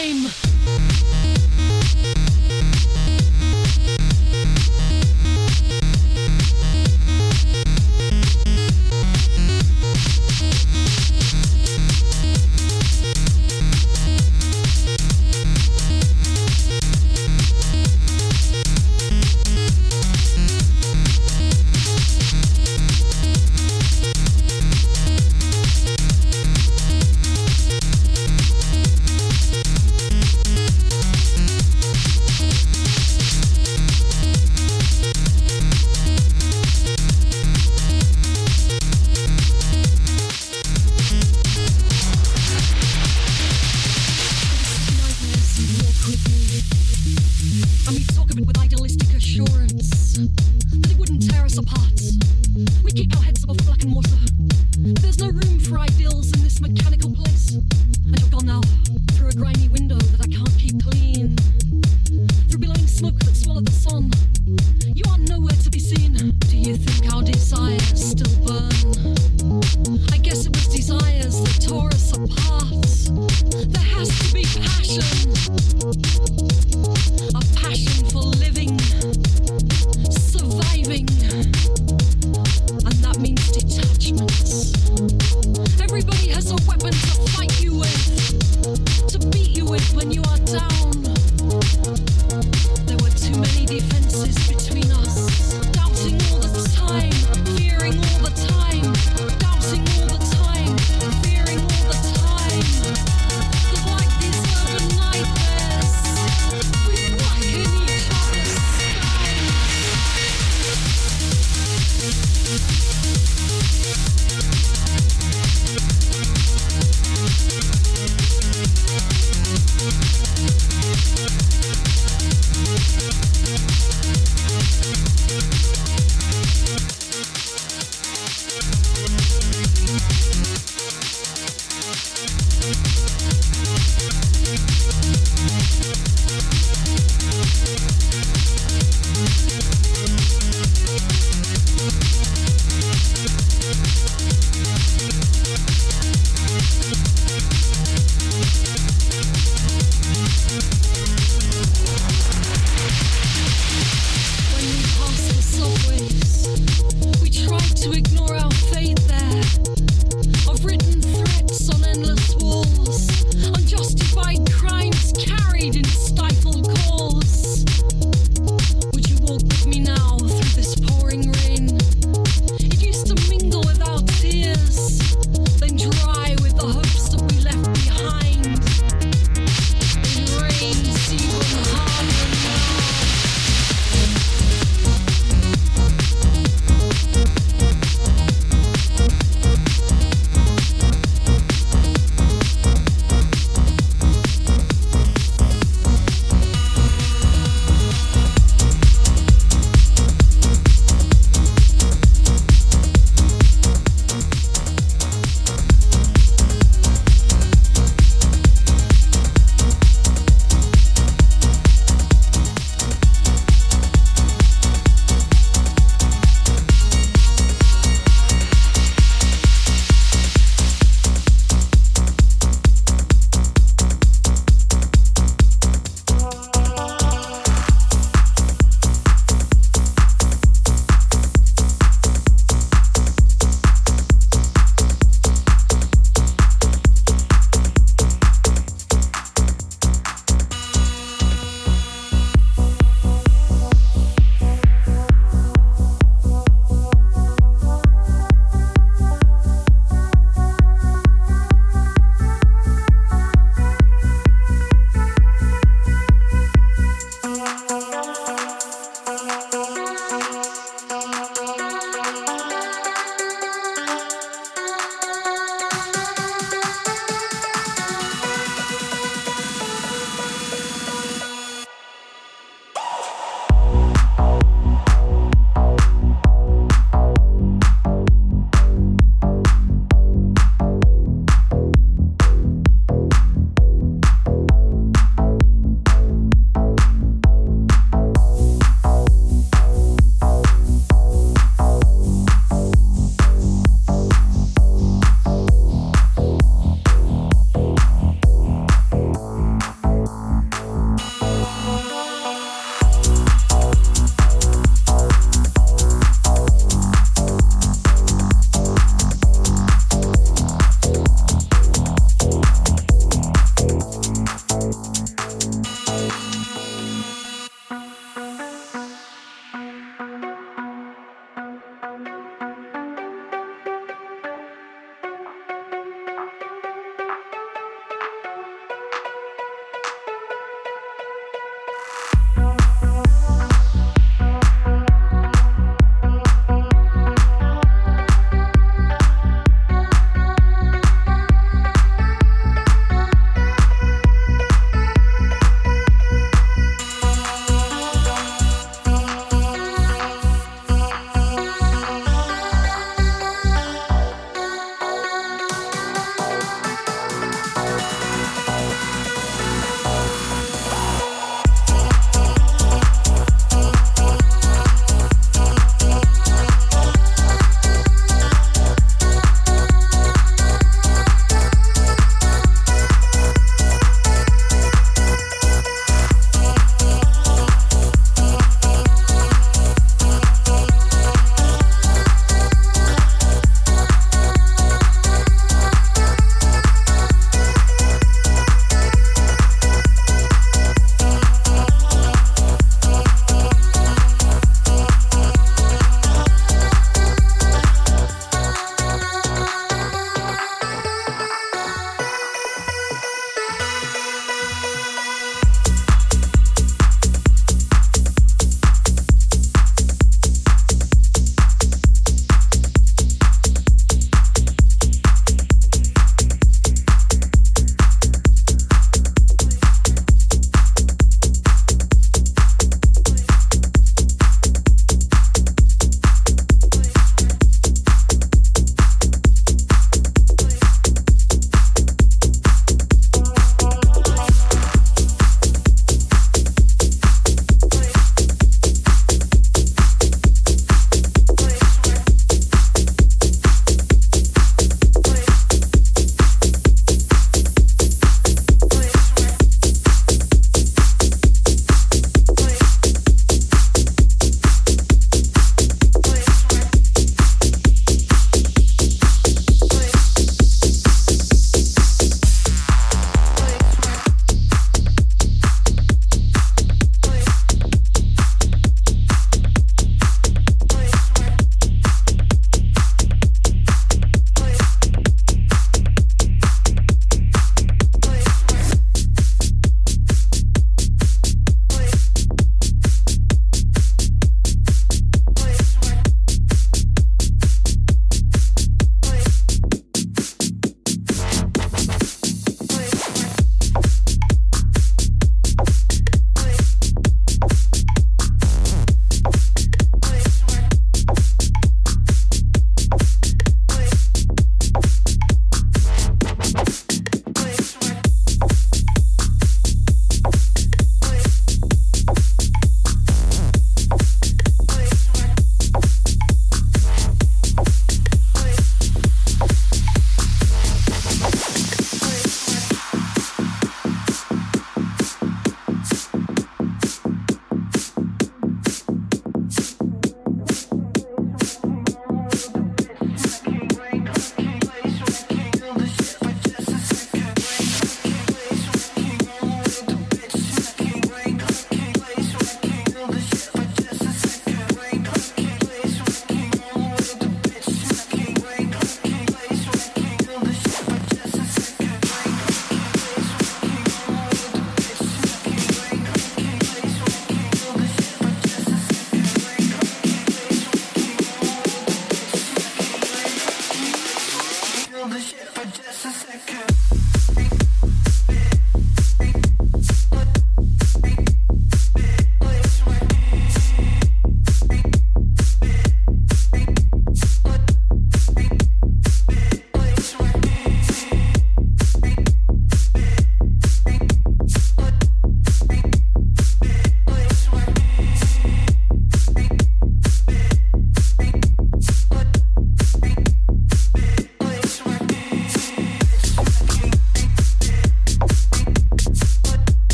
time.